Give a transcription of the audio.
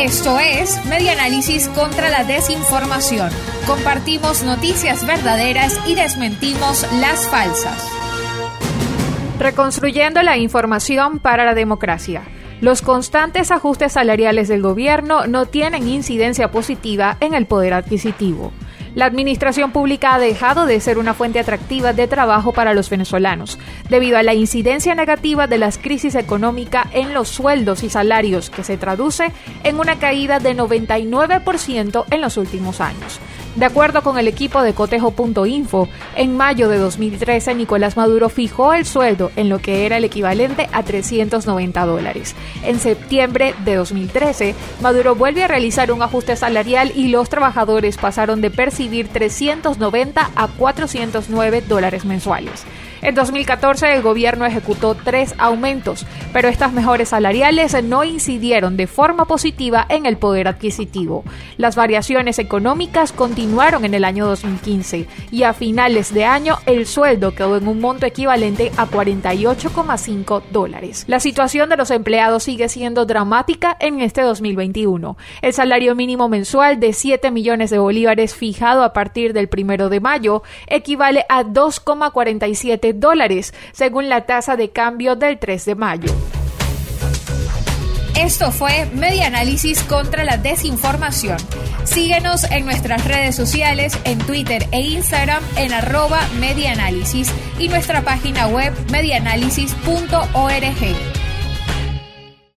Esto es Medianálisis contra la desinformación. Compartimos noticias verdaderas y desmentimos las falsas. Reconstruyendo la información para la democracia. Los constantes ajustes salariales del gobierno no tienen incidencia positiva en el poder adquisitivo. La administración pública ha dejado de ser una fuente atractiva de trabajo para los venezolanos, debido a la incidencia negativa de las crisis económica en los sueldos y salarios, que se traduce en una caída de 99% en los últimos años. De acuerdo con el equipo de cotejo.info, en mayo de 2013 Nicolás Maduro fijó el sueldo en lo que era el equivalente a 390 dólares. En septiembre de 2013, Maduro vuelve a realizar un ajuste salarial y los trabajadores pasaron de percibir 390 a 409 dólares mensuales. En 2014 el gobierno ejecutó tres aumentos, pero estas mejores salariales no incidieron de forma positiva en el poder adquisitivo. Las variaciones económicas continuaron en el año 2015 y a finales de año el sueldo quedó en un monto equivalente a 48,5 dólares. La situación de los empleados sigue siendo dramática en este 2021. El salario mínimo mensual de 7 millones de bolívares fijado a partir del primero de mayo equivale a 2,47 dólares, según la tasa de cambio del 3 de mayo. Esto fue Media Análisis contra la Desinformación. Síguenos en nuestras redes sociales, en Twitter e Instagram en arroba y nuestra página web medianálisis.org.